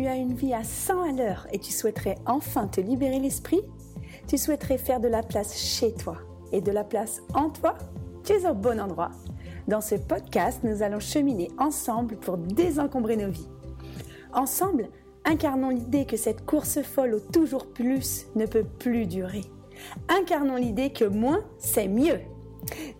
Tu as une vie à 100 à l'heure et tu souhaiterais enfin te libérer l'esprit Tu souhaiterais faire de la place chez toi et de la place en toi Tu es au bon endroit. Dans ce podcast, nous allons cheminer ensemble pour désencombrer nos vies. Ensemble, incarnons l'idée que cette course folle au toujours plus ne peut plus durer. Incarnons l'idée que moins, c'est mieux.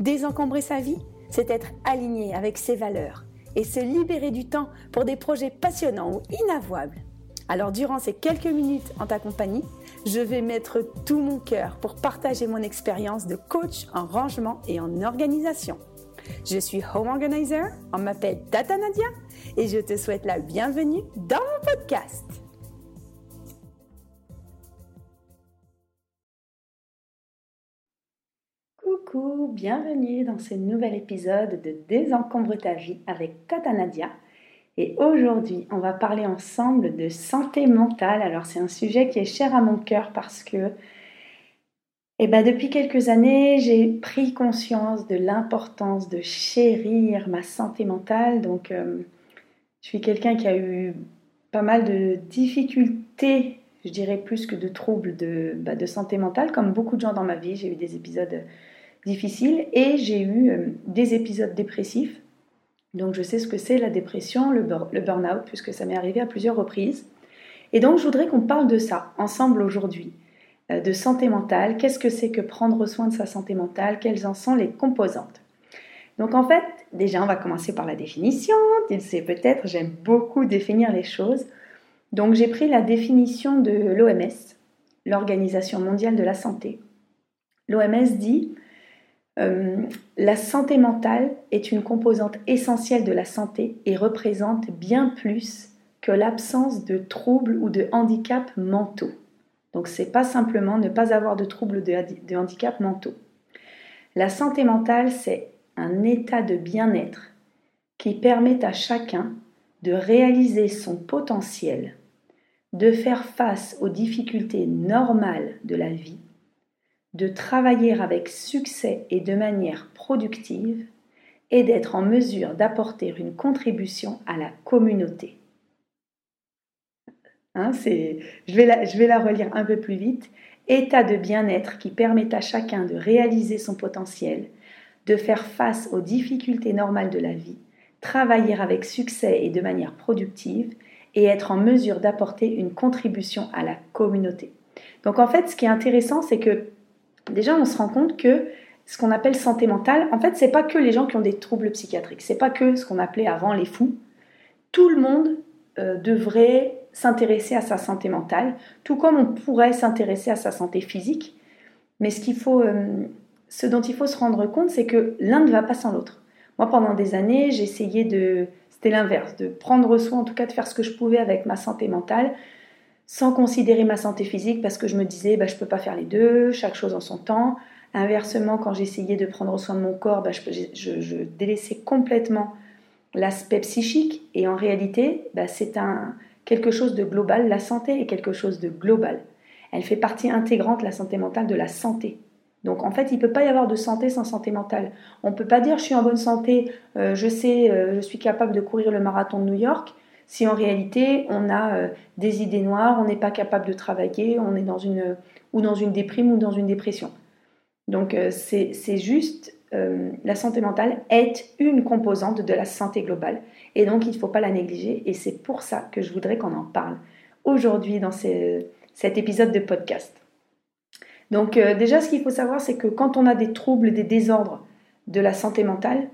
Désencombrer sa vie, c'est être aligné avec ses valeurs et se libérer du temps pour des projets passionnants ou inavouables. Alors durant ces quelques minutes en ta compagnie, je vais mettre tout mon cœur pour partager mon expérience de coach en rangement et en organisation. Je suis home organizer, on m'appelle Tata Nadia et je te souhaite la bienvenue dans mon podcast. Coucou, bienvenue dans ce nouvel épisode de Désencombre ta vie avec Tata Nadia. Et aujourd'hui, on va parler ensemble de santé mentale. Alors, c'est un sujet qui est cher à mon cœur parce que eh ben, depuis quelques années, j'ai pris conscience de l'importance de chérir ma santé mentale. Donc, euh, je suis quelqu'un qui a eu pas mal de difficultés, je dirais plus que de troubles de, bah, de santé mentale, comme beaucoup de gens dans ma vie. J'ai eu des épisodes difficile et j'ai eu euh, des épisodes dépressifs. Donc je sais ce que c'est la dépression, le, burn-out, puisque ça m'est arrivé à plusieurs reprises. Et donc je voudrais qu'on parle de ça ensemble aujourd'hui, euh, de santé mentale. Qu'est-ce que c'est que prendre soin de sa santé mentale? Quelles en sont les composantes? Donc en fait, déjà on va commencer par la définition. Tu sais peut-être, j'aime beaucoup définir les choses. Donc j'ai pris la définition de l'OMS, l'Organisation mondiale de la santé. L'OMS dit euh, la santé mentale est une composante essentielle de la santé et représente bien plus que l'absence de troubles ou de handicaps mentaux. Donc c'est pas simplement ne pas avoir de troubles de, de handicaps mentaux. La santé mentale, c'est un état de bien-être qui permet à chacun de réaliser son potentiel, de faire face aux difficultés normales de la vie de travailler avec succès et de manière productive et d'être en mesure d'apporter une contribution à la communauté. Hein, je, vais la, je vais la relire un peu plus vite. État de bien-être qui permet à chacun de réaliser son potentiel, de faire face aux difficultés normales de la vie, travailler avec succès et de manière productive, et être en mesure d'apporter une contribution à la communauté. Donc en fait, ce qui est intéressant, c'est que déjà on se rend compte que ce qu'on appelle santé mentale, en fait, c'est pas que les gens qui ont des troubles psychiatriques, c'est pas que ce qu'on appelait avant les fous. Tout le monde euh, devrait s'intéresser à sa santé mentale, tout comme on pourrait s'intéresser à sa santé physique. Mais ce faut, euh, ce dont il faut se rendre compte, c'est que l'un ne va pas sans l'autre. Moi, pendant des années, j'essayais de, c'était l'inverse, de prendre soin, en tout cas de faire ce que je pouvais avec ma santé mentale, sans considérer ma santé physique parce que je me disais bah, je peux pas faire les deux, chaque chose en son temps. Inversement, quand j'essayais de prendre soin de mon corps, bah, je, délaissais complètement l'aspect psychique et en réalité, bah, c'est un, quelque chose de global. La santé est quelque chose de global. Elle fait partie intégrante, la santé mentale, de la santé. Donc en fait, il ne peut pas y avoir de santé sans santé mentale. On ne peut pas dire je suis en bonne santé, euh, je sais, euh, je suis capable de courir le marathon de New York, si en réalité on a euh, des idées noires, on n'est pas capable de travailler, on est dans une ou dans une déprime ou dans une dépression. Donc euh, c'est juste euh, la santé mentale est une composante de la santé globale et donc il ne faut pas la négliger et c'est pour ça que je voudrais qu'on en parle aujourd'hui dans cet épisode de podcast. Donc déjà ce qu'il faut savoir c'est que quand on a des troubles, des désordres de la santé mentale,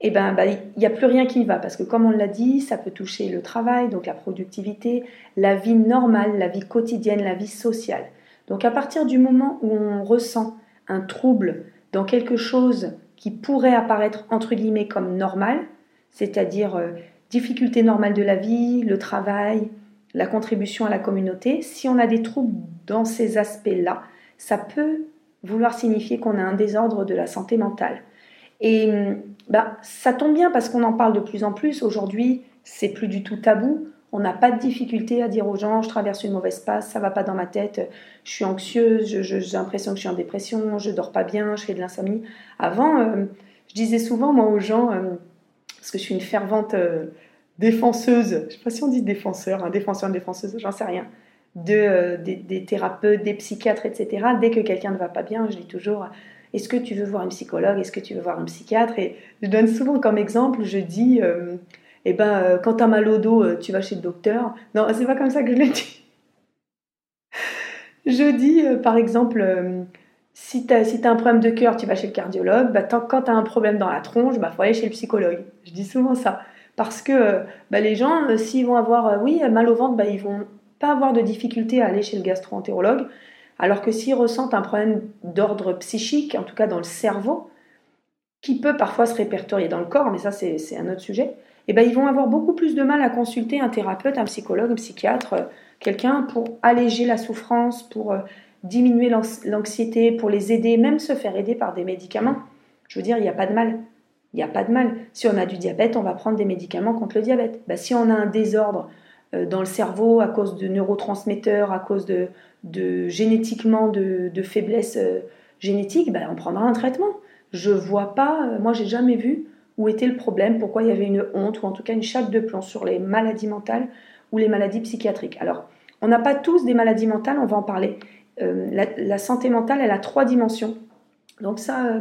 eh ben, bah, il n'y a plus rien qui va parce que comme on l'a dit, ça peut toucher le travail, donc la productivité, la vie normale, la vie quotidienne, la vie sociale. Donc à partir du moment où on ressent un trouble dans quelque chose qui pourrait apparaître entre guillemets comme normal, c'est-à-dire euh, difficulté normale de la vie, le travail, la contribution à la communauté, si on a des troubles dans ces aspects-là, ça peut vouloir signifier qu'on a un désordre de la santé mentale. Et bah, ça tombe bien parce qu'on en parle de plus en plus. Aujourd'hui, c'est plus du tout tabou. On n'a pas de difficulté à dire aux gens je traverse une mauvaise passe, ça va pas dans ma tête, je suis anxieuse, j'ai l'impression que je suis en dépression, je dors pas bien, je fais de l'insomnie. Avant, euh, je disais souvent moi aux gens, euh, parce que je suis une fervente euh, défenseuses, je sais pas si on dit défenseur, un défenseur, défenseuse, j'en sais rien, de, des, thérapeutes, des psychiatres, etc. Dès que quelqu'un ne va pas bien, je dis toujours est-ce que tu veux voir un psychologue? Est-ce que tu veux voir un psychiatre? Et je donne souvent comme exemple, je dis euh, eh ben, euh, quand tu as mal au dos, tu vas chez le docteur. Non, c'est pas comme ça que je le dis. je dis, par exemple, si tu as, si un problème de cœur, tu vas chez le cardiologue. Bah, quand tu as un problème dans la tronche, il bah, faut aller chez le psychologue. Je dis souvent ça. Parce que bah, les gens, s'ils vont avoir oui, mal au ventre, bah, ils vont pas avoir de difficulté à aller chez le gastro-entérologue, alors que s'ils ressentent un problème d'ordre psychique, en tout cas dans le cerveau, qui peut parfois se répertorier dans le corps, mais ça c'est un autre sujet, eh ben, ils vont avoir beaucoup plus de mal à consulter un thérapeute, un psychologue, un psychiatre, euh, quelqu'un pour alléger la souffrance, pour euh, diminuer l'anxiété, pour les aider, même se faire aider par des médicaments. Je veux dire, il n'y a pas de mal. Il n'y a pas de mal. Si on a du diabète, on va prendre des médicaments contre le diabète. Ben, si on a un désordre dans le cerveau à cause de neurotransmetteurs, à cause de, de génétiquement de, de faiblesse euh, génétique, ben, on prendra un traitement. Je vois pas, euh, moi j'ai jamais vu où était le problème, pourquoi il y avait une honte ou en tout cas une chape de plomb sur les maladies mentales ou les maladies psychiatriques. Alors, on n'a pas tous des maladies mentales, on va en parler. la, santé mentale, elle a trois dimensions. Donc ça,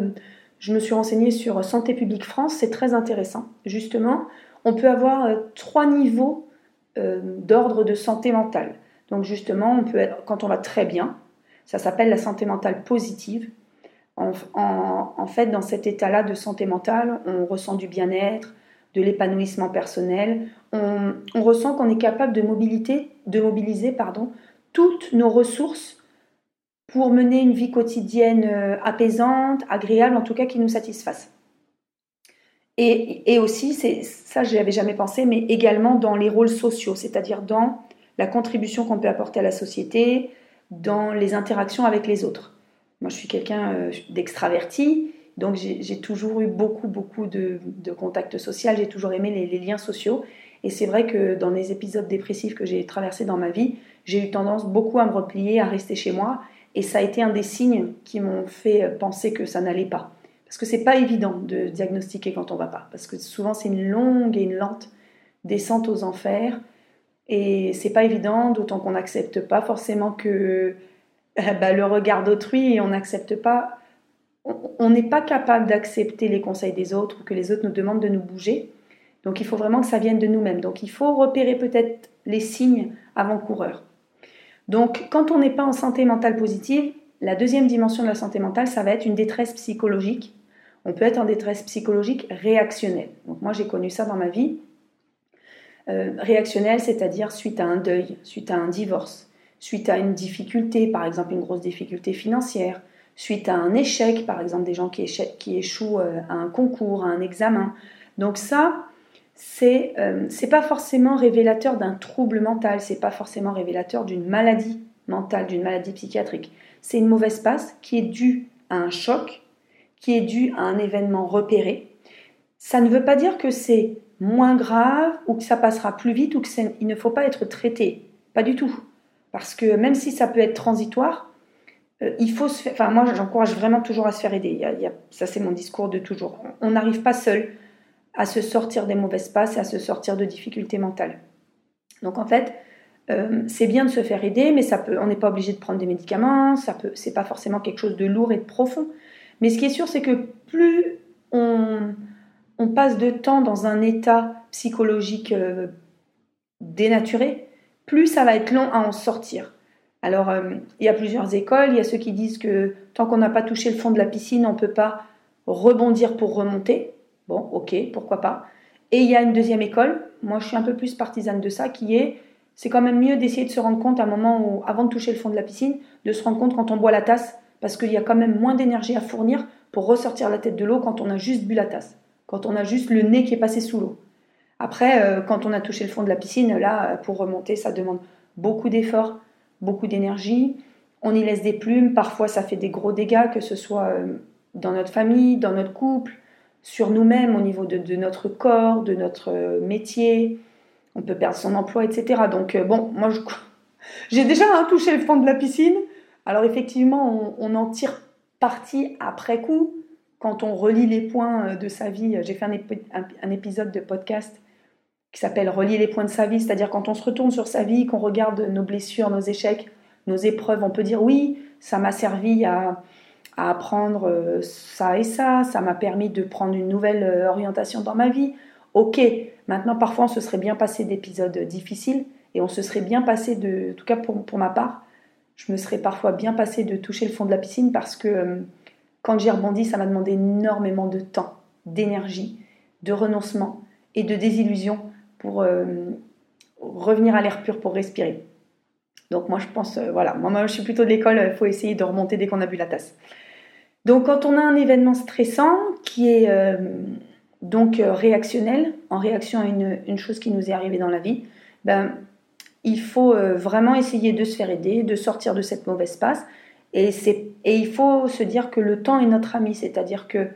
je me suis renseignée sur Santé publique France, c'est très intéressant. Justement, on peut avoir trois niveaux euh, d'ordre de santé mentale. Donc justement, on peut être, quand on va très bien, ça s'appelle la santé mentale positive. En, fait, dans cet état-là de santé mentale, on ressent du bien-être, de l'épanouissement personnel. On, ressent qu'on est capable de, de mobiliser pardon, toutes nos ressources pour mener une vie quotidienne euh, apaisante, agréable, en tout cas qui nous satisfasse. Et, aussi, ça, je n'y avais jamais pensé, mais également dans les rôles sociaux, c'est-à-dire dans la contribution qu'on peut apporter à la société, dans les interactions avec les autres. Moi, je suis quelqu'un euh, d'extraverti, donc j'ai toujours eu beaucoup, beaucoup de, contacts sociaux, j'ai toujours aimé les, liens sociaux. Et c'est vrai que dans les épisodes dépressifs que j'ai traversés dans ma vie, j'ai eu tendance beaucoup à me replier, à rester chez moi. Et ça a été un des signes qui m'ont fait penser que ça n'allait pas. Parce que c'est pas évident de diagnostiquer quand on va pas. Parce que souvent, c'est une longue et une lente descente aux enfers. Et c'est pas évident, d'autant qu'on n'accepte pas forcément que bah, le regard d'autrui on n'accepte pas. On n'est pas capable d'accepter les conseils des autres ou que les autres nous demandent de nous bouger. Donc il faut vraiment que ça vienne de nous-mêmes. Donc il faut repérer peut-être les signes avant-coureurs. Donc quand on n'est pas en santé mentale positive, la deuxième dimension de la santé mentale, ça va être une détresse psychologique on peut être en détresse psychologique réactionnelle. Donc moi j'ai connu ça dans ma vie. Euh, réactionnelle, c'est-à-dire suite à un deuil, suite à un divorce, suite à une difficulté, par exemple une grosse difficulté financière, suite à un échec, par exemple des gens qui, échouent euh, à un concours, à un examen. Donc ça, c'est euh, pas forcément révélateur d'un trouble mental, c'est pas forcément révélateur d'une maladie mentale, d'une maladie psychiatrique. C'est une mauvaise passe qui est due à un choc qui est dû à un événement repéré, ça ne veut pas dire que c'est moins grave ou que ça passera plus vite ou qu'il ne faut pas être traité. Pas du tout. Parce que même si ça peut être transitoire, euh, il faut se faire. Enfin, moi, j'encourage vraiment toujours à se faire aider. ça, c'est mon discours de toujours. On n'arrive pas seul à se sortir des mauvaises passes et à se sortir de difficultés mentales. Donc, en fait, euh, c'est bien de se faire aider, mais ça peut, on n'est pas obligé de prendre des médicaments. Ça peut, c'est pas forcément quelque chose de lourd et de profond. Mais ce qui est sûr, c'est que plus on, passe de temps dans un état psychologique euh, dénaturé, plus ça va être long à en sortir. Alors, euh, il y a plusieurs écoles. Il y a ceux qui disent que tant qu'on n'a pas touché le fond de la piscine, on ne peut pas rebondir pour remonter. Bon, ok, pourquoi pas. Et il y a une deuxième école, moi je suis un peu plus partisane de ça, qui est, c'est quand même mieux d'essayer de se rendre compte à un moment où, avant de toucher le fond de la piscine, de se rendre compte quand on boit la tasse, parce qu'il y a quand même moins d'énergie à fournir pour ressortir la tête de l'eau quand on a juste bu la tasse, quand on a juste le nez qui est passé sous l'eau. Après, euh, quand on a touché le fond de la piscine, là, pour remonter, ça demande beaucoup d'efforts, beaucoup d'énergie. On y laisse des plumes, parfois ça fait des gros dégâts, que ce soit euh, dans notre famille, dans notre couple, sur nous-mêmes, au niveau de, notre corps, de notre euh, métier. On peut perdre son emploi, etc. Donc, bon, moi, j'ai déjà hein, touché le fond de la piscine. Alors effectivement, on, en tire parti après coup quand on relit les points euh, de sa vie. J'ai fait un, épisode de podcast qui s'appelle Relier les points de sa vie, c'est-à-dire quand on se retourne sur sa vie, qu'on regarde nos blessures, nos échecs, nos épreuves, on peut dire oui, ça m'a servi à, apprendre euh, ça et ça, ça m'a permis de prendre une nouvelle euh, orientation dans ma vie. Ok, maintenant parfois on se serait bien passé d'épisodes difficiles et on se serait bien passé de, en tout cas pour, pour ma part, je me serais parfois bien passé de toucher le fond de la piscine parce que euh, quand j'ai rebondi, ça m'a demandé énormément de temps, d'énergie, de renoncement et de désillusion pour revenir à l'air pur, pour respirer. Donc moi je pense, voilà, moi, je suis plutôt de l'école, il faut essayer de remonter dès qu'on a bu la tasse. Donc quand on a un événement stressant qui est euh, donc euh, réactionnel, en réaction à une, chose qui nous est arrivée dans la vie, ben, il faut euh, vraiment essayer de se faire aider, de sortir de cette mauvaise passe. Et, et il faut se dire que le temps est notre ami, c'est-à-dire que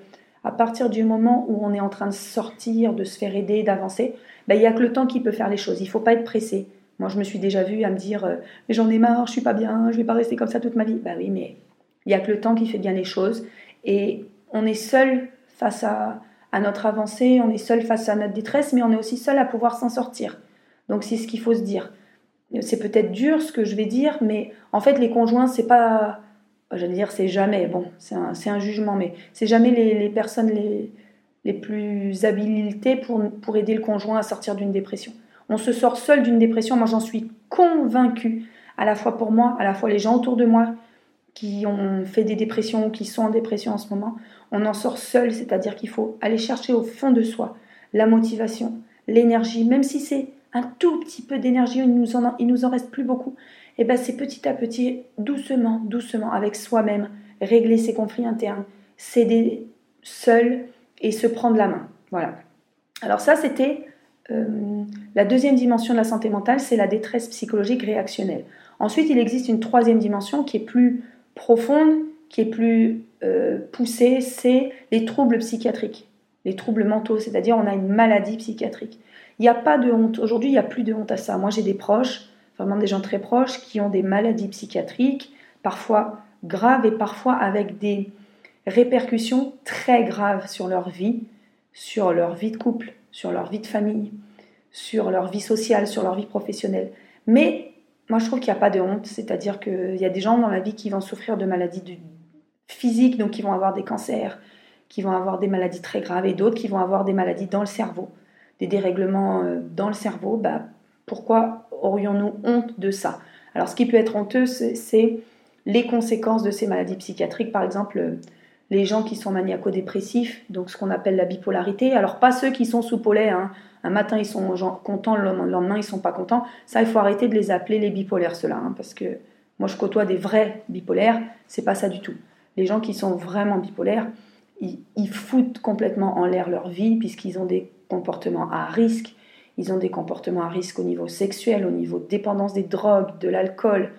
à partir du moment où on est en train de sortir, de se faire aider, d'avancer, ben, il n'y a que le temps qui peut faire les choses. Il ne faut pas être pressé. Moi, je me suis déjà vue à me dire Mais j'en ai marre, je suis pas bien, je vais pas rester comme ça toute ma vie. Ben oui, mais il n'y a que le temps qui fait bien les choses. Et on est seul face à, notre avancée, on est seul face à notre détresse, mais on est aussi seul à pouvoir s'en sortir. Donc c'est ce qu'il faut se dire. C'est peut-être dur ce que je vais dire, mais en fait les conjoints, c'est pas, j'allais dire c'est jamais, bon, c'est un, jugement, mais c'est jamais les, personnes les, les, plus habilitées pour, pour aider le conjoint à sortir d'une dépression. On se sort seul d'une dépression, moi j'en suis convaincue, à la fois pour moi, à la fois les gens autour de moi, qui ont fait des dépressions ou qui sont en dépression en ce moment, on en sort seul, c'est-à-dire qu'il faut aller chercher au fond de soi la motivation, l'énergie, même si c'est un tout petit peu d'énergie, il nous en, il nous en reste plus beaucoup, et eh ben c'est petit à petit, doucement, doucement, avec soi-même, régler ses conflits internes, s'aider seul et se prendre la main. Voilà. Alors ça, c'était euh, la deuxième dimension de la santé mentale, c'est la détresse psychologique réactionnelle. Ensuite, il existe une troisième dimension qui est plus profonde, qui est plus euh, poussée, c'est les troubles psychiatriques, les troubles mentaux, c'est-à-dire on a une maladie psychiatrique. Il n'y a pas de honte. Aujourd'hui, il n'y a plus de honte à ça. Moi, j'ai des proches, vraiment des gens très proches, qui ont des maladies psychiatriques, parfois graves et parfois avec des répercussions très graves sur leur vie, sur leur vie de couple, sur leur vie de famille, sur leur vie sociale, sur leur vie professionnelle. Mais moi, je trouve qu'il n'y a pas de honte, c'est-à-dire qu'il y a des gens dans la vie qui vont souffrir de maladies physiques, donc qui vont avoir des cancers, qui vont avoir des maladies très graves, et d'autres qui vont avoir des maladies dans le cerveau, des dérèglements euh, dans le cerveau. Bah, pourquoi aurions-nous honte de ça? Alors, ce qui peut être honteux, c'est les conséquences de ces maladies psychiatriques, par exemple les gens qui sont maniaco-dépressifs, donc ce qu'on appelle la bipolarité. Alors pas ceux qui sont sous polet, hein. un matin ils sont contents, le lendemain ils sont pas contents. Ça, il faut arrêter de les appeler les bipolaires, ceux-là, hein, parce que moi je côtoie des vrais bipolaires, c'est pas ça du tout. Les gens qui sont vraiment bipolaires, ils, ils foutent complètement en l'air leur vie, puisqu'ils ont des comportements à risque, ils ont des comportements à risque au niveau sexuel, au niveau de dépendance des drogues, de l'alcool,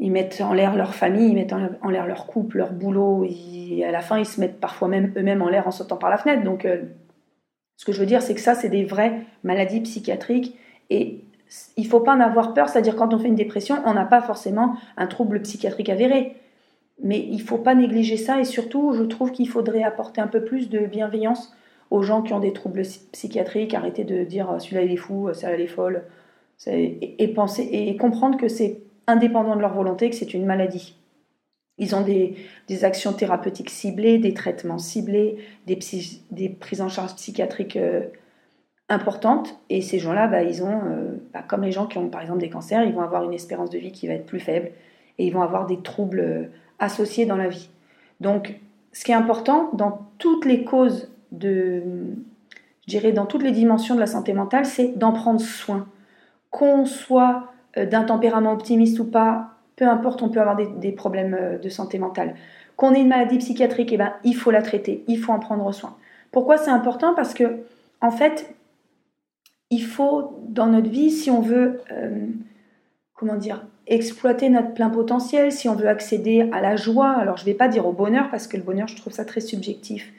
ils mettent en l'air leur famille, ils mettent en l'air leur couple, leur boulot, et à la fin ils se mettent parfois même eux-mêmes en l'air en sautant par la fenêtre. Donc euh, ce que je veux dire c'est que ça c'est des vraies maladies psychiatriques et il faut pas en avoir peur, c'est-à-dire quand on fait une dépression, on n'a pas forcément un trouble psychiatrique avéré. Mais il faut pas négliger ça et surtout je trouve qu'il faudrait apporter un peu plus de bienveillance aux gens qui ont des troubles psychiatriques, arrêter de dire ah, celui-là il est fou, celle-là elle est folle, et, penser et comprendre que c'est indépendant de leur volonté que c'est une maladie. Ils ont des, actions thérapeutiques ciblées, des traitements ciblés, des, des prises en charge psychiatriques euh, importantes. Et ces gens-là, bah, ils ont, euh, bah, comme les gens qui ont par exemple des cancers, ils vont avoir une espérance de vie qui va être plus faible et ils vont avoir des troubles euh, associés dans la vie. Donc, ce qui est important dans toutes les causes de, je dirais, dans toutes les dimensions de la santé mentale, c'est d'en prendre soin. Qu'on soit d'un tempérament optimiste ou pas, peu importe, on peut avoir des, problèmes euh, de santé mentale. Qu'on ait une maladie psychiatrique, eh ben, il faut la traiter, il faut en prendre soin. Pourquoi c'est important? Parce que, en fait, il faut, dans notre vie, si on veut, euh, comment dire, exploiter notre plein potentiel, si on veut accéder à la joie, alors je ne vais pas dire au bonheur, parce que le bonheur, je trouve ça très subjectif,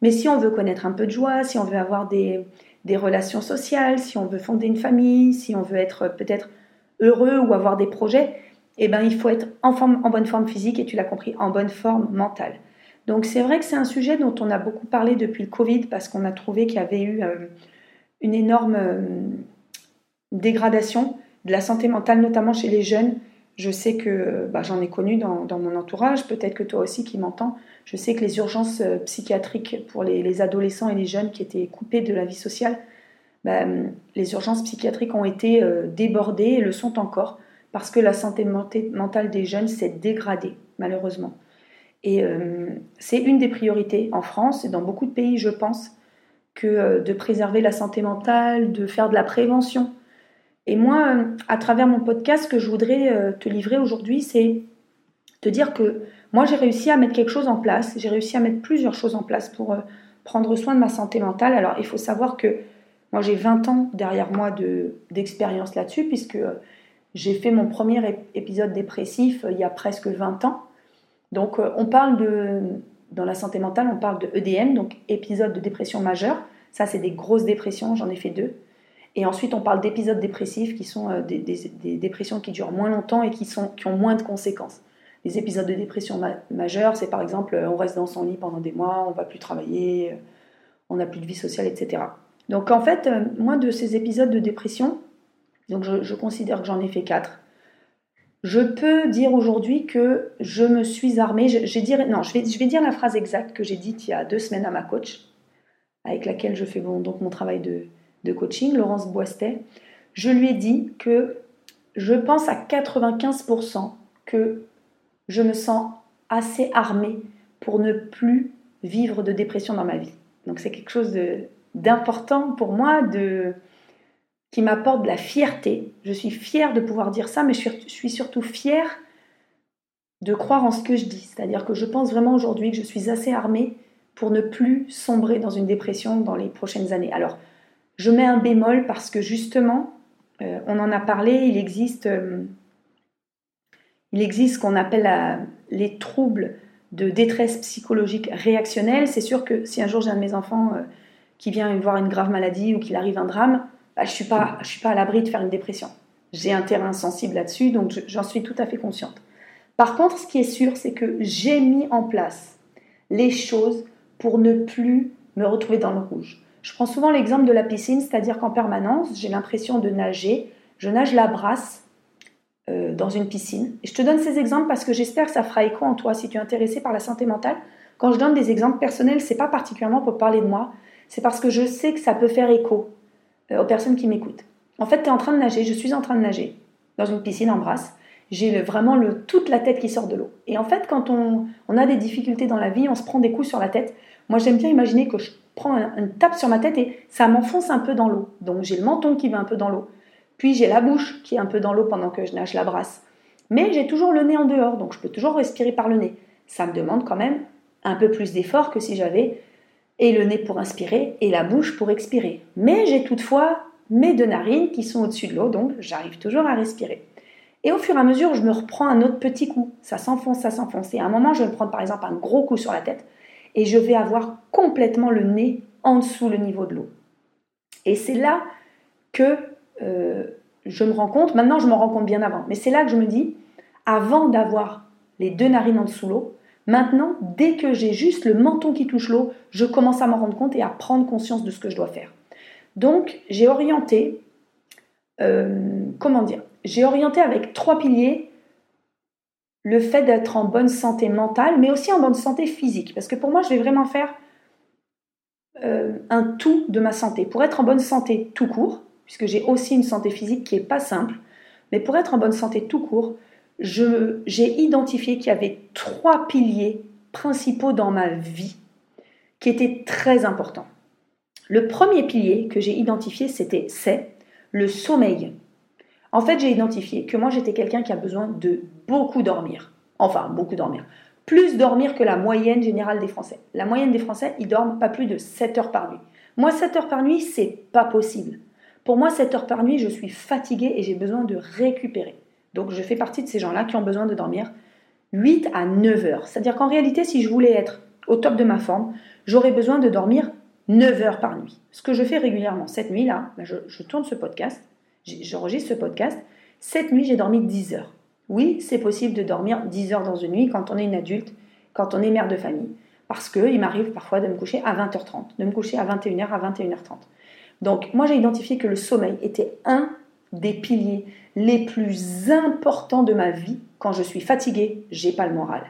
mais si on veut connaître un peu de joie, si on veut avoir des relations sociales, si on veut fonder une famille, si on veut être peut-être heureux ou avoir des projets, eh ben, il faut être en, bonne forme physique et tu l'as compris, en bonne forme mentale. Donc c'est vrai que c'est un sujet dont on a beaucoup parlé depuis le Covid parce qu'on a trouvé qu'il y avait eu euh, une énorme dégradation de la santé mentale, notamment chez les jeunes. Je sais que bah, j'en ai connu dans, mon entourage, peut-être que toi aussi qui m'entends. Je sais que les urgences euh, psychiatriques pour les, adolescents et les jeunes qui étaient coupés de la vie sociale, bah, les urgences psychiatriques ont été euh, débordées et le sont encore parce que la santé mentale des jeunes s'est dégradée, malheureusement. Et euh, c'est une des priorités en France et dans beaucoup de pays, je pense, que de préserver la santé mentale, de faire de la prévention et moi, euh, à travers mon podcast, ce que je voudrais euh, te livrer aujourd'hui, c'est te dire que moi, j'ai réussi à mettre quelque chose en place. J'ai réussi à mettre plusieurs choses en place pour euh, prendre soin de ma santé mentale. Alors, il faut savoir que moi, j'ai 20 ans derrière moi d'expérience là-dessus, puisque j'ai fait mon premier épisode dépressif il y a presque 20 ans. Donc, on parle de, dans la santé mentale, on parle de EDM, donc épisode de dépression majeure. Ça, c'est des grosses dépressions, j'en ai fait deux. Et ensuite, on parle d'épisodes dépressifs qui sont euh, des, dépressions qui durent moins longtemps et qui, sont, qui ont moins de conséquences. Les épisodes de dépression majeure, c'est par exemple, euh, on reste dans son lit pendant des mois, on ne va plus travailler, euh, on n'a plus de vie sociale, etc. Donc en fait, moi, de ces épisodes de dépression, donc je, considère que j'en ai fait quatre, je peux dire aujourd'hui que je me suis armée. Je, non, je vais, je vais dire la phrase exacte que j'ai dite il y a deux semaines à ma coach, avec laquelle je fais donc mon travail de, de coaching, Laurence Boistet, je lui ai dit que je pense à 95% que je me sens assez armée pour ne plus vivre de dépression dans ma vie. Donc c'est quelque chose d'important pour moi, de, qui m'apporte de la fierté. Je suis fière de pouvoir dire ça, mais je suis surtout fière de croire en ce que je dis. C'est-à-dire que je pense vraiment aujourd'hui que je suis assez armée pour ne plus sombrer dans une dépression dans les prochaines années. Alors, je mets un bémol parce que justement, euh, on en a parlé, il existe, euh, il existe ce qu'on appelle les troubles de détresse psychologique réactionnelle. C'est sûr que si un jour j'ai un de mes enfants euh, qui vient voir une grave maladie ou qu'il arrive un drame, bah, je ne suis, pas, suis pas à l'abri de faire une dépression. J'ai un terrain sensible là-dessus, donc j'en suis tout à fait consciente. Par contre, ce qui est sûr, c'est que j'ai mis en place les choses pour ne plus me retrouver dans le rouge. Je prends souvent l'exemple de la piscine, c'est-à-dire qu'en permanence, j'ai l'impression de nager. Je nage la brasse euh, dans une piscine. Je te donne ces exemples parce que j'espère que ça fera écho en toi si tu es intéressé par la santé mentale. Quand je donne des exemples personnels, c'est pas particulièrement pour parler de moi, c'est parce que je sais que ça peut faire écho euh, aux personnes qui m'écoutent. En fait, tu es en train de nager, je suis en train de nager dans une piscine en brasse. J'ai vraiment toute la tête qui sort de l'eau. Et en fait, quand on, a des difficultés dans la vie, on se prend des coups sur la tête. Moi, j'aime bien imaginer que je prends une tape sur ma tête et ça m'enfonce un peu dans l'eau. Donc j'ai le menton qui va un peu dans l'eau. Puis j'ai la bouche qui est un peu dans l'eau pendant que je nage la brasse. Mais j'ai toujours le nez en dehors, donc je peux toujours respirer par le nez. Ça me demande quand même un peu plus d'effort que si j'avais et le nez pour inspirer et la bouche pour expirer. Mais j'ai toutefois mes deux narines qui sont au-dessus de l'eau, donc j'arrive toujours à respirer. Et au fur et à mesure, je me reprends un autre petit coup. Ça s'enfonce, ça s'enfonce. Et à un moment, je vais prendre par exemple un gros coup sur la tête et je vais avoir complètement le nez en dessous le niveau de l'eau. Et c'est là que euh, je me rends compte, maintenant je me rends compte bien avant, mais c'est là que je me dis, avant d'avoir les deux narines en dessous l'eau, maintenant, dès que j'ai juste le menton qui touche l'eau, je commence à m'en rendre compte et à prendre conscience de ce que je dois faire. Donc j'ai orienté, euh, comment dire, j'ai orienté avec trois piliers le fait d'être en bonne santé mentale, mais aussi en bonne santé physique. Parce que pour moi, je vais vraiment faire euh, un tout de ma santé. Pour être en bonne santé tout court, puisque j'ai aussi une santé physique qui n'est pas simple, mais pour être en bonne santé tout court, j'ai identifié qu'il y avait trois piliers principaux dans ma vie qui étaient très importants. Le premier pilier que j'ai identifié, c'était c'est le sommeil. En fait, j'ai identifié que moi, j'étais quelqu'un qui a besoin de beaucoup dormir. Enfin, beaucoup dormir. Plus dormir que la moyenne générale des Français. La moyenne des Français, ils dorment pas plus de 7 heures par nuit. Moi, 7 heures par nuit, c'est pas possible. Pour moi, 7 heures par nuit, je suis fatiguée et j'ai besoin de récupérer. Donc, je fais partie de ces gens-là qui ont besoin de dormir 8 à 9 heures. C'est-à-dire qu'en réalité, si je voulais être au top de ma forme, j'aurais besoin de dormir 9 heures par nuit. Ce que je fais régulièrement. Cette nuit-là, je tourne ce podcast j'enregistre ce podcast, cette nuit j'ai dormi 10 heures. Oui, c'est possible de dormir 10 heures dans une nuit quand on est une adulte, quand on est mère de famille. Parce qu'il m'arrive parfois de me coucher à 20h30, de me coucher à 21h, à 21h30. Donc moi j'ai identifié que le sommeil était un des piliers les plus importants de ma vie. Quand je suis fatiguée, j'ai pas le moral.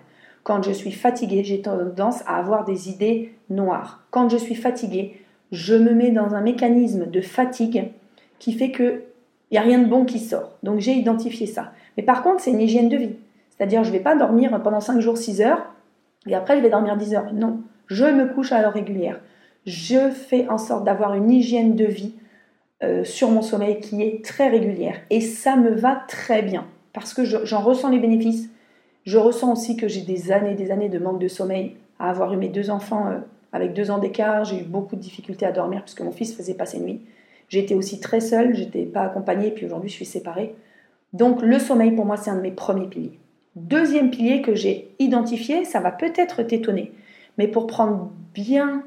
Quand je suis fatiguée, j'ai tendance à avoir des idées noires. Quand je suis fatiguée, je me mets dans un mécanisme de fatigue qui fait que il n'y a rien de bon qui sort. Donc j'ai identifié ça. Mais par contre, c'est une hygiène de vie. C'est-à-dire, je ne vais pas dormir pendant 5 jours, 6 heures, et après je vais dormir 10 heures. Non, je me couche à l'heure régulière. Je fais en sorte d'avoir une hygiène de vie euh, sur mon sommeil qui est très régulière. Et ça me va très bien, parce que j'en ressens les bénéfices. Je ressens aussi que j'ai des années des années de manque de sommeil à avoir eu mes deux enfants euh, avec deux ans d'écart. J'ai eu beaucoup de difficultés à dormir puisque mon fils faisait passer nuit. J'étais aussi très seule, j'étais pas accompagnée, puis aujourd'hui je suis séparée. Donc le sommeil pour moi c'est un de mes premiers piliers. Deuxième pilier que j'ai identifié, ça va peut-être t'étonner, mais pour prendre bien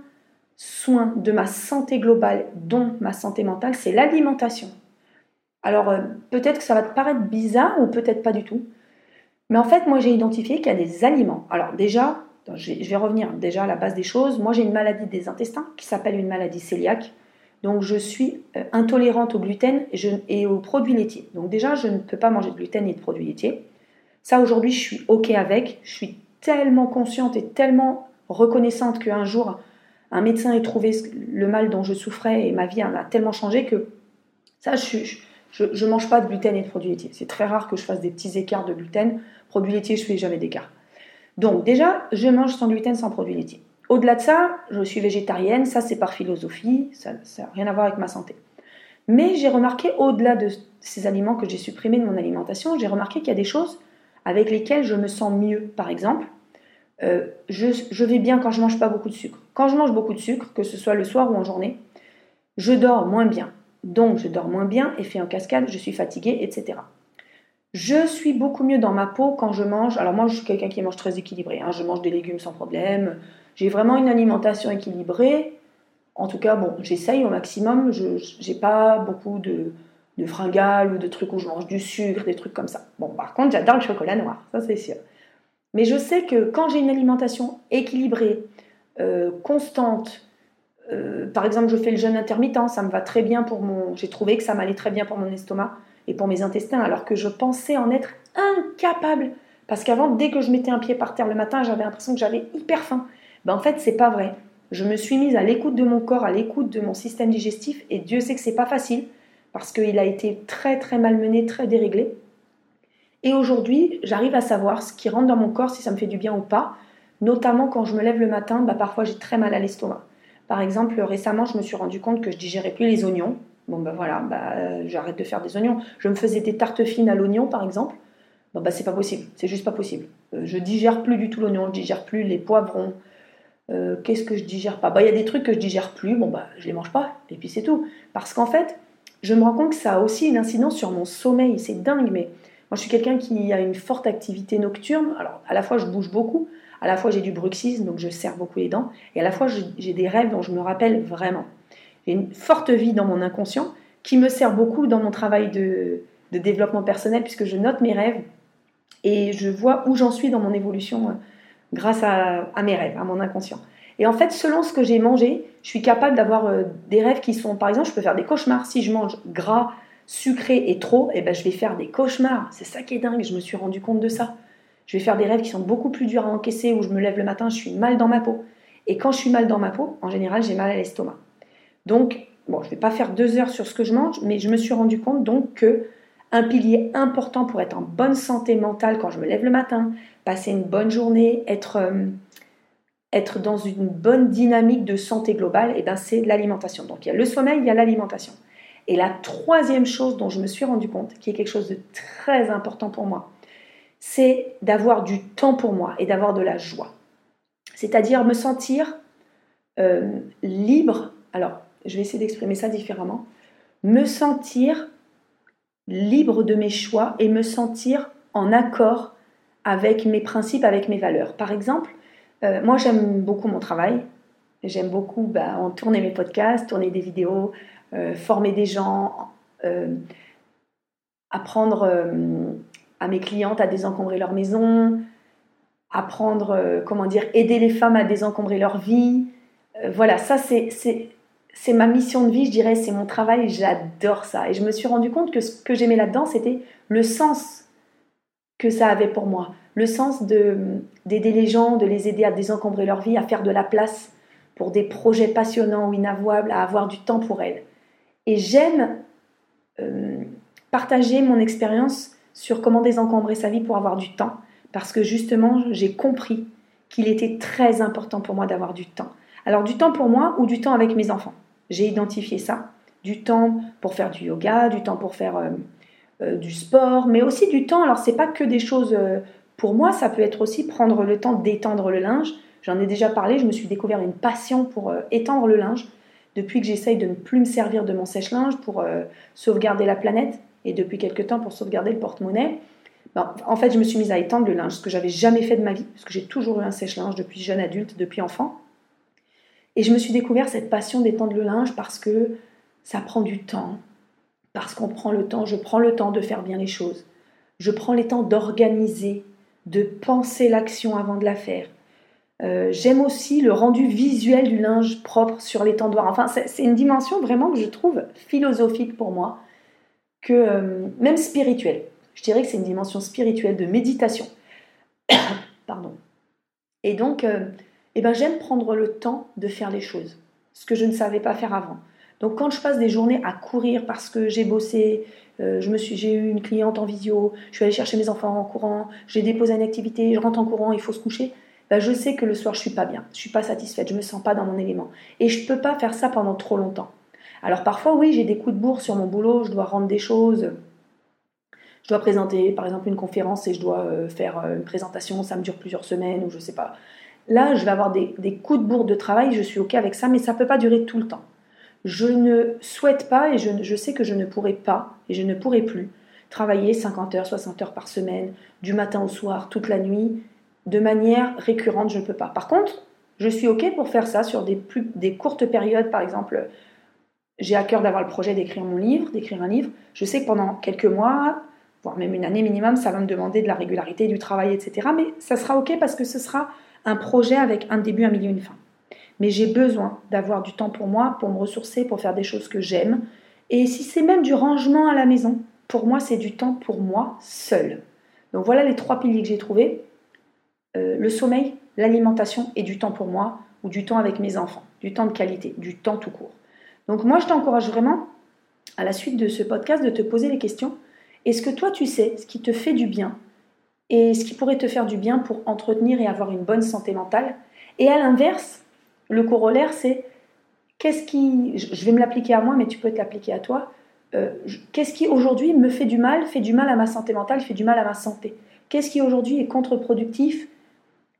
soin de ma santé globale, dont ma santé mentale, c'est l'alimentation. Alors euh, peut-être que ça va te paraître bizarre ou peut-être pas du tout, mais en fait moi j'ai identifié qu'il y a des aliments. Alors déjà, je vais revenir déjà à la base des choses. Moi j'ai une maladie des intestins qui s'appelle une maladie cœliaque. Donc je suis euh, intolérante au gluten et, aux produits laitiers. Donc déjà, je ne peux pas manger de gluten et de produits laitiers. Ça, aujourd'hui, je suis OK avec. Je suis tellement consciente et tellement reconnaissante qu'un jour, un médecin ait trouvé le mal dont je souffrais et ma vie a tellement changé que ça, je ne mange pas de gluten et de produits laitiers. C'est très rare que je fasse des petits écarts de gluten. Produits laitiers, je fais jamais d'écart. Donc déjà, je mange sans gluten, sans produits laitiers. Au-delà de ça, je suis végétarienne, ça c'est par philosophie, ça n'a rien à voir avec ma santé. Mais j'ai remarqué, au-delà de ces aliments que j'ai supprimés de mon alimentation, j'ai remarqué qu'il y a des choses avec lesquelles je me sens mieux. Par exemple, euh, je, vais bien quand je mange pas beaucoup de sucre. Quand je mange beaucoup de sucre, que ce soit le soir ou en journée, je dors moins bien. Donc je dors moins bien, effet en cascade, je suis fatiguée, etc. Je suis beaucoup mieux dans ma peau quand je mange. Alors moi, je suis quelqu'un qui mange très équilibré. Hein. Je mange des légumes sans problème. J'ai vraiment une alimentation équilibrée. En tout cas, bon, j'essaye au maximum. Je n'ai pas beaucoup de, de fringales ou de trucs où je mange du sucre, des trucs comme ça. Bon, par contre, j'adore le chocolat noir, ça c'est sûr. Mais je sais que quand j'ai une alimentation équilibrée, euh, constante, euh, par exemple, je fais le jeûne intermittent, ça me va très bien pour mon. J'ai trouvé que ça m'allait très bien pour mon estomac et pour mes intestins, alors que je pensais en être incapable. Parce qu'avant, dès que je mettais un pied par terre le matin, j'avais l'impression que j'avais hyper faim. Ben, en fait, c'est pas vrai. Je me suis mise à l'écoute de mon corps, à l'écoute de mon système digestif, et Dieu sait que c'est pas facile parce qu'il a été très très malmené, très déréglé. Et aujourd'hui, j'arrive à savoir ce qui rentre dans mon corps, si ça me fait du bien ou pas. Notamment quand je me lève le matin, bah, parfois j'ai très mal à l'estomac. Par exemple, récemment, je me suis rendu compte que je digérais plus les oignons. Bon ben voilà, bah, j'arrête de faire des oignons. Je me faisais des tartes fines à l'oignon, par exemple. Bon bah c'est pas possible, c'est juste pas possible. Euh, je digère plus du tout l'oignon, je digère plus les poivrons, euh, qu'est-ce que je digère pas? Bah, il y a des trucs que je digère plus, bon, bah, je les mange pas, et puis c'est tout. Parce qu'en fait, je me rends compte que ça a aussi une incidence sur mon sommeil, c'est dingue, mais moi je suis quelqu'un qui a une forte activité nocturne, alors à la fois je bouge beaucoup, à la fois j'ai du bruxisme, donc je serre beaucoup les dents, et à la fois j'ai des rêves dont je me rappelle vraiment. J'ai une forte vie dans mon inconscient qui me sert beaucoup dans mon travail de, développement personnel, puisque je note mes rêves et je vois où j'en suis dans mon évolution euh, grâce à, mes rêves, à mon inconscient. Et en fait, selon ce que j'ai mangé, je suis capable d'avoir euh, des rêves qui sont, par exemple, je peux faire des cauchemars. Si je mange gras, sucré et trop, et eh ben, je vais faire des cauchemars. C'est ça qui est dingue, je me suis rendu compte de ça. Je vais faire des rêves qui sont beaucoup plus durs à encaisser, où je me lève le matin, je suis mal dans ma peau. Et quand je suis mal dans ma peau, en général, j'ai mal à l'estomac. Donc, bon, je ne vais pas faire deux heures sur ce que je mange, mais je me suis rendu compte donc que un pilier important pour être en bonne santé mentale quand je me lève le matin, passer une bonne journée, être, euh, être dans une bonne dynamique de santé globale, et eh ben c'est l'alimentation. Donc il y a le sommeil, il y a l'alimentation. Et la troisième chose dont je me suis rendu compte, qui est quelque chose de très important pour moi, c'est d'avoir du temps pour moi et d'avoir de la joie. C'est-à-dire me sentir euh, libre. Alors, je vais essayer d'exprimer ça différemment. Me sentir libre de mes choix et me sentir en accord avec mes principes, avec mes valeurs. Par exemple, euh, moi j'aime beaucoup mon travail, j'aime beaucoup bah, tourner mes podcasts, tourner des vidéos, former des gens, euh, apprendre à mes clientes à désencombrer leur maison, apprendre, comment dire, aider les femmes à désencombrer leur vie. voilà, ça c'est c'est ma mission de vie, je dirais, c'est mon travail, j'adore ça. Et je me suis rendu compte que ce que j'aimais là-dedans, c'était le sens que ça avait pour moi, le sens d'aider les gens, de les aider à désencombrer leur vie, à faire de la place pour des projets passionnants ou inavouables, à avoir du temps pour elles. Et j'aime euh, partager mon expérience sur comment désencombrer sa vie pour avoir du temps, parce que justement, j'ai compris qu'il était très important pour moi d'avoir du temps. Alors du temps pour moi ou du temps avec mes enfants? J'ai identifié ça. Du temps pour faire du yoga, du temps pour faire euh, euh, du sport, mais aussi du temps. Alors c'est pas que des choses pour moi, ça peut être aussi prendre le temps d'étendre le linge. J'en ai déjà parlé, je me suis découvert une passion pour étendre le linge depuis que j'essaye de ne plus me servir de mon sèche-linge pour sauvegarder la planète et depuis quelques temps pour sauvegarder le porte-monnaie. Ben, en fait, je me suis mise à étendre le linge, ce que j'avais jamais fait de ma vie, parce que j'ai toujours eu un sèche-linge depuis jeune adulte, depuis enfant. Et je me suis découvert cette passion d'étendre le linge parce que ça prend du temps, parce qu'on prend le temps, je prends le temps de faire bien les choses. Je prends le temps d'organiser, de penser l'action avant de la faire. Euh, j'aime aussi le rendu visuel du linge propre sur l'étendoir. Enfin, c'est une dimension vraiment que je trouve philosophique pour moi, que euh, même spirituelle. Je dirais que c'est une dimension spirituelle de méditation. Pardon. Et donc, euh, eh ben, j'aime prendre le temps de faire les choses, ce que je ne savais pas faire avant. Donc quand je passe des journées à courir parce que j'ai bossé, j'ai eu une cliente en visio, je suis allée chercher mes enfants en courant, j'ai déposé une activité, je rentre en courant, il faut se coucher. Ben, je sais que le soir je suis pas bien, je suis pas satisfaite, je me sens pas dans mon élément. Et je peux pas faire ça pendant trop longtemps. Alors parfois oui, j'ai des coups de bourre sur mon boulot, je dois rendre des choses, je dois présenter par exemple une conférence et je dois euh, faire euh, une présentation, ça me dure plusieurs semaines ou je sais pas. Là, je vais avoir des, coups de bourde de travail, je suis OK avec ça, mais ça ne peut pas durer tout le temps. Je ne souhaite pas et je, sais que je ne pourrai pas et je ne pourrai plus travailler 50 heures, 60 heures par semaine, du matin au soir, toute la nuit, de manière récurrente, je ne peux pas. Par contre, je suis OK pour faire ça sur des, plus, des courtes périodes, par exemple, j'ai à cœur d'avoir le projet d'écrire mon livre, d'écrire un livre. Je sais que pendant quelques mois, voire même une année minimum, ça va me demander de la régularité, du travail, etc. Mais ça sera OK parce que ce sera un projet avec un début, un milieu, une fin. Mais j'ai besoin d'avoir du temps pour moi, pour me ressourcer, pour faire des choses que j'aime. Et si c'est même du rangement à la maison, pour moi, c'est du temps pour moi seul. Donc voilà les trois piliers que j'ai trouvés. Euh, le sommeil, l'alimentation et du temps pour moi ou du temps avec mes enfants, du temps de qualité, du temps tout court. Donc moi, je t'encourage vraiment, à la suite de ce podcast, de te poser les questions. Est-ce que toi, tu sais ce qui te fait du bien et ce qui pourrait te faire du bien pour entretenir et avoir une bonne santé mentale? Et à l'inverse, le corollaire, c'est qu'est-ce qui, je vais me l'appliquer à moi, mais tu peux te l'appliquer à toi. Euh, qu'est-ce qui aujourd'hui me fait du mal, fait du mal à ma santé mentale, fait du mal à ma santé? Qu'est-ce qui aujourd'hui est contre-productif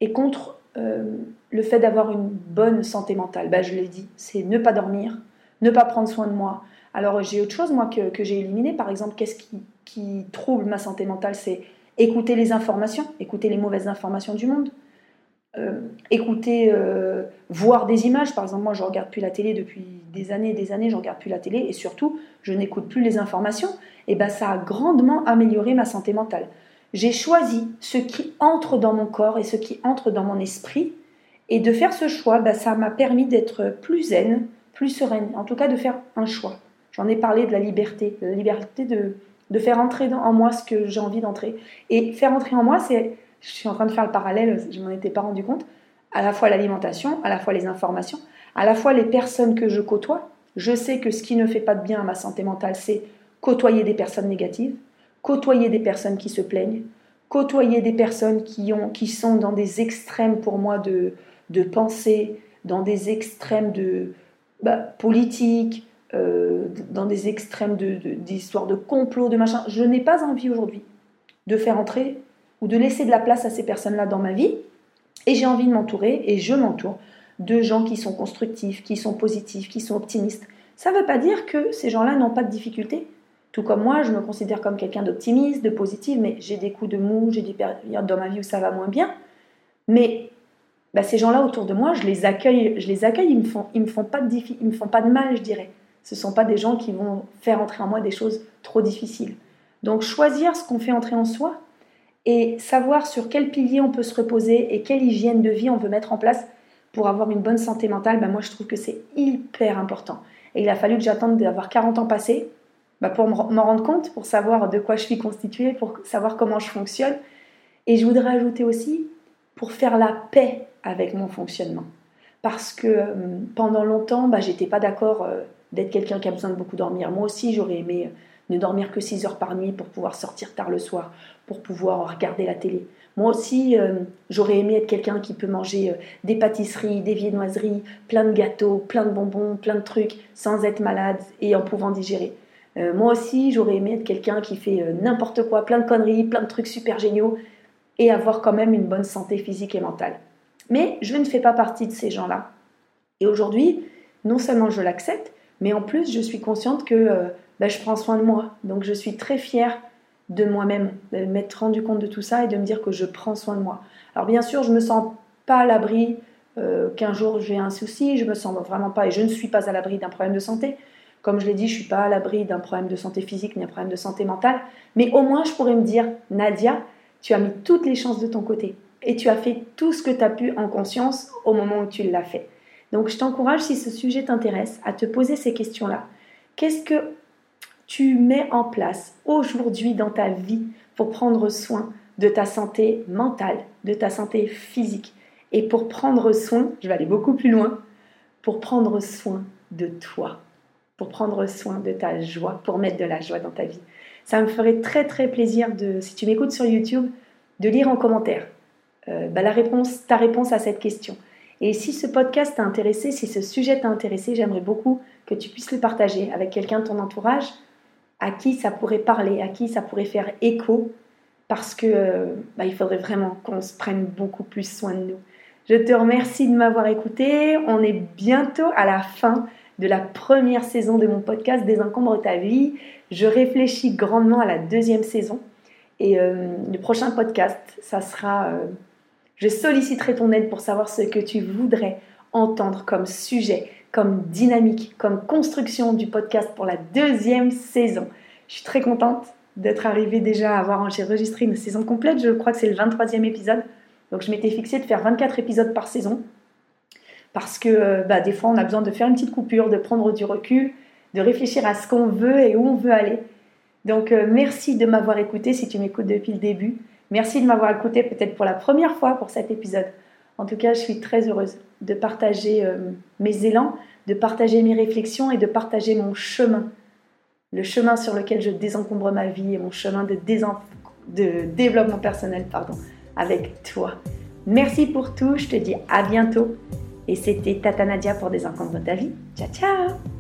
et contre euh, le fait d'avoir une bonne santé mentale ben, Je l'ai dit, c'est ne pas dormir, ne pas prendre soin de moi. Alors j'ai autre chose, moi, que, j'ai éliminé. Par exemple, qu'est-ce qui, qui trouble ma santé mentale C'est écouter les informations, écouter les mauvaises informations du monde, euh, écouter, euh, voir des images. Par exemple, moi, je regarde plus la télé depuis des années et des années, je regarde plus la télé et surtout, je n'écoute plus les informations. Et ben, ça a grandement amélioré ma santé mentale. J'ai choisi ce qui entre dans mon corps et ce qui entre dans mon esprit. Et de faire ce choix, ben, ça m'a permis d'être plus zen, plus sereine. En tout cas, de faire un choix. J'en ai parlé de la liberté, la liberté de, de faire entrer en moi ce que j'ai envie d'entrer. Et faire entrer en moi, c'est, je suis en train de faire le parallèle, je m'en étais pas rendu compte, à la fois l'alimentation, à la fois les informations, à la fois les personnes que je côtoie. Je sais que ce qui ne fait pas de bien à ma santé mentale, c'est côtoyer des personnes négatives, côtoyer des personnes qui se plaignent, côtoyer des personnes qui, ont, qui sont dans des extrêmes pour moi de, de pensée, dans des extrêmes de bah, politique, euh, dans des extrêmes d'histoires de, de, complot, de machin. Je n'ai pas envie aujourd'hui de faire entrer ou de laisser de la place à ces personnes-là dans ma vie. Et j'ai envie de m'entourer, et je m'entoure, de gens qui sont constructifs, qui sont positifs, qui sont optimistes. Ça ne veut pas dire que ces gens-là n'ont pas de difficultés. Tout comme moi, je me considère comme quelqu'un d'optimiste, de positif, mais j'ai des coups de mou, j'ai des périodes dans ma vie où ça va moins bien. Mais bah, ces gens-là autour de moi, je les accueille, je les accueille, ils me font, me font pas de ils me font pas de mal, je dirais. Ce sont pas des gens qui vont faire entrer en moi des choses trop difficiles. Donc choisir ce qu'on fait entrer en soi et savoir sur quel pilier on peut se reposer et quelle hygiène de vie on veut mettre en place pour avoir une bonne santé mentale, bah, moi je trouve que c'est hyper important. Et il a fallu que j'attende d'avoir 40 ans passés bah, pour m'en rendre compte, pour savoir de quoi je suis constituée, pour savoir comment je fonctionne. Et je voudrais ajouter aussi pour faire la paix avec mon fonctionnement. Parce que euh, pendant longtemps, bah, j'étais pas d'accord euh, d'être quelqu'un qui a besoin de beaucoup dormir. Moi aussi, j'aurais aimé euh, ne dormir que 6 heures par nuit pour pouvoir sortir tard le soir, pour pouvoir regarder la télé. Moi aussi, j'aurais aimé être quelqu'un qui peut manger des pâtisseries, des viennoiseries, plein de gâteaux, plein de bonbons, plein de trucs, sans être malade et en pouvant digérer. Moi aussi, j'aurais aimé être quelqu'un qui fait n'importe quoi, plein de conneries, plein de trucs super géniaux et avoir quand même une bonne santé physique et mentale. Mais je ne fais pas partie de ces gens-là. Et aujourd'hui, non seulement je l'accepte, mais en plus je suis consciente que euh, bah, je prends soin de moi. Donc je suis très fière de moi-même, de m'être rendu compte de tout ça et de me dire que je prends soin de moi. Alors bien sûr, je me sens pas à l'abri euh, qu'un jour j'ai un souci, je me sens vraiment pas et je ne suis pas à l'abri d'un problème de santé. Comme je l'ai dit, je suis pas à l'abri d'un problème de santé physique ni d'un problème de santé mentale, mais au moins je pourrais me dire Nadia, tu as mis toutes les chances de ton côté et tu as fait tout ce que tu as pu en conscience au moment où tu l'as fait. Donc je t'encourage, si ce sujet t'intéresse, à te poser ces questions-là. Qu'est-ce que tu mets en place aujourd'hui dans ta vie pour prendre soin de ta santé mentale, de ta santé physique? Et pour prendre soin, je vais aller beaucoup plus loin, pour prendre soin de toi, pour prendre soin de ta joie, pour mettre de la joie dans ta vie. Ça me ferait très très plaisir de, si tu m'écoutes sur YouTube, de lire en commentaire euh, bah, la ta réponse à cette question. Et si ce podcast t'a intéressé, si ce sujet t'a intéressé, j'aimerais beaucoup que tu puisses le partager avec quelqu'un de ton entourage à qui ça pourrait parler, à qui ça pourrait faire écho, parce que euh, bah, il faudrait vraiment qu'on se prenne beaucoup plus soin de nous. Je te remercie de m'avoir écouté. On est bientôt à la fin de la première saison de mon podcast Désencombre ta vie. Je réfléchis grandement à la deuxième saison. Et euh, le prochain podcast, ça sera je solliciterai ton aide pour savoir ce que tu voudrais entendre comme sujet, comme dynamique, comme construction du podcast pour la deuxième saison. Je suis très contente d'être arrivée déjà à avoir enregistré une saison complète. Je crois que c'est le 23e épisode. Donc je m'étais fixée de faire 24 épisodes par saison. Parce que euh, bah, des fois, on a besoin de faire une petite coupure, de prendre du recul, de réfléchir à ce qu'on veut et où on veut aller. Donc euh, merci de m'avoir écouté si tu m'écoutes depuis le début. Merci de m'avoir écouté peut-être pour la première fois pour cet épisode. En tout cas, je suis très heureuse de partager euh, mes élans, de partager mes réflexions et de partager mon chemin. Le chemin sur lequel je désencombre ma vie et mon chemin de, de développement personnel pardon, avec toi. Merci pour tout, je te dis à bientôt. Et c'était Tata Nadia pour Désencombre ta vie. Ciao ciao